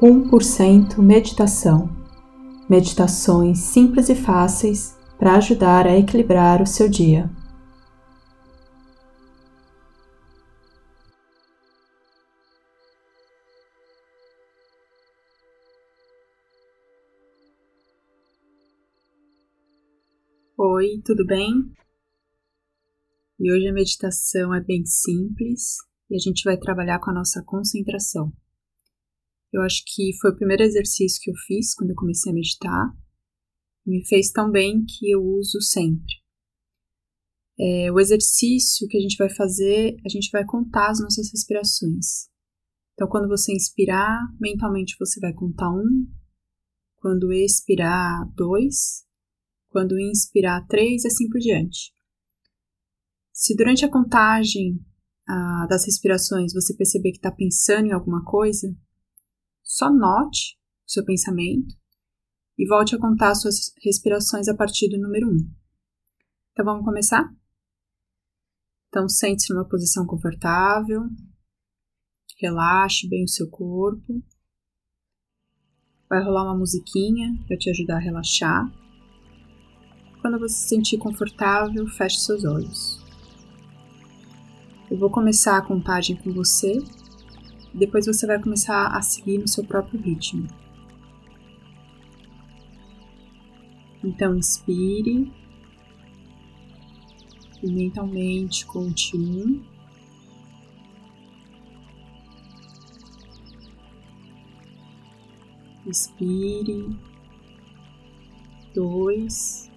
1% Meditação Meditações simples e fáceis para ajudar a equilibrar o seu dia. Oi, tudo bem? E hoje a meditação é bem simples e a gente vai trabalhar com a nossa concentração. Eu acho que foi o primeiro exercício que eu fiz quando eu comecei a meditar. Me fez tão bem que eu uso sempre. É, o exercício que a gente vai fazer, a gente vai contar as nossas respirações. Então, quando você inspirar, mentalmente você vai contar um. Quando expirar, dois. Quando inspirar, três, e assim por diante. Se durante a contagem ah, das respirações você perceber que está pensando em alguma coisa, só note o seu pensamento e volte a contar suas respirações a partir do número 1. Um. Então vamos começar? Então sente-se numa posição confortável, relaxe bem o seu corpo. Vai rolar uma musiquinha para te ajudar a relaxar. Quando você se sentir confortável, feche seus olhos. Eu vou começar a contagem com você depois você vai começar a seguir no seu próprio ritmo. Então, inspire e mentalmente conte um. Expire dois.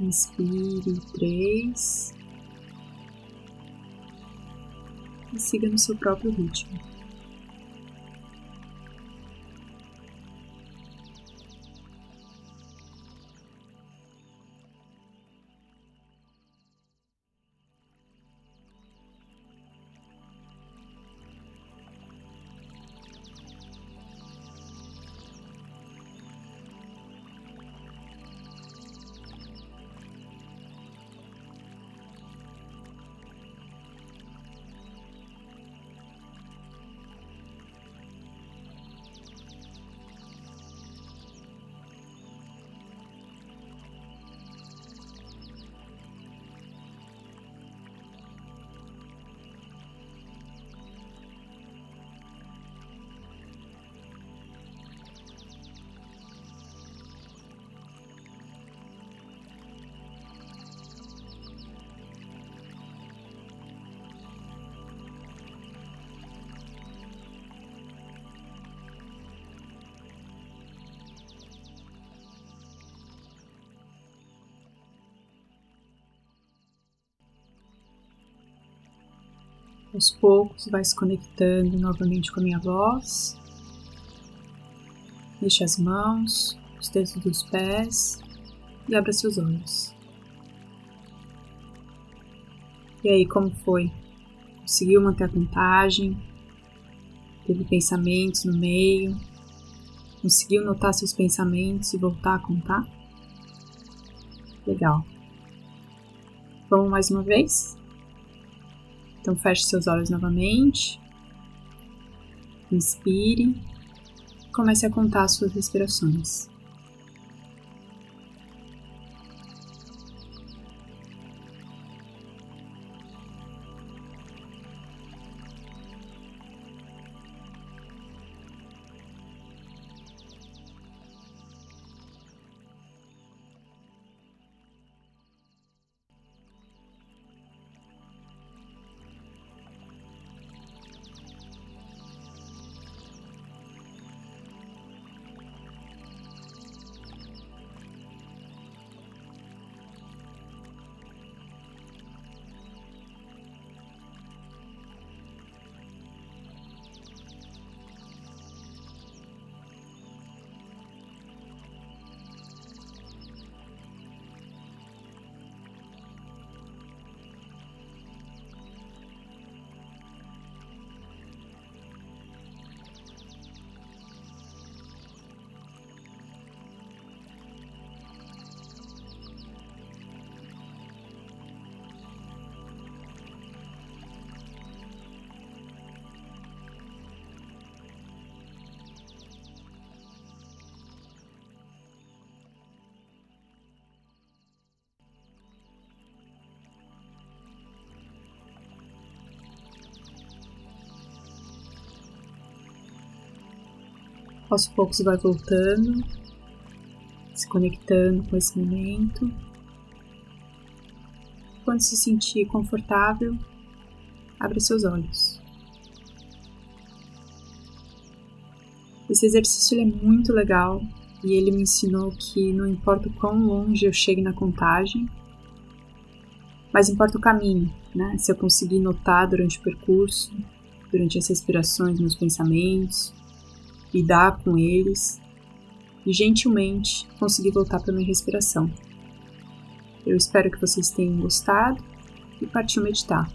Inspire três e siga no seu próprio ritmo. Aos poucos vai se conectando novamente com a minha voz. Deixe as mãos, os dedos dos pés e abra seus olhos. E aí, como foi? Conseguiu manter a contagem? Teve pensamentos no meio? Conseguiu notar seus pensamentos e voltar a contar? Legal. Vamos mais uma vez? Então feche seus olhos novamente. Inspire. Comece a contar as suas respirações. Aos poucos vai voltando, se conectando com esse momento. Quando se sentir confortável, abra seus olhos. Esse exercício é muito legal e ele me ensinou que não importa o quão longe eu chegue na contagem, mas importa o caminho, né? Se eu conseguir notar durante o percurso, durante as respirações, meus pensamentos, lidar com eles e gentilmente conseguir voltar para minha respiração. Eu espero que vocês tenham gostado e partiu meditar.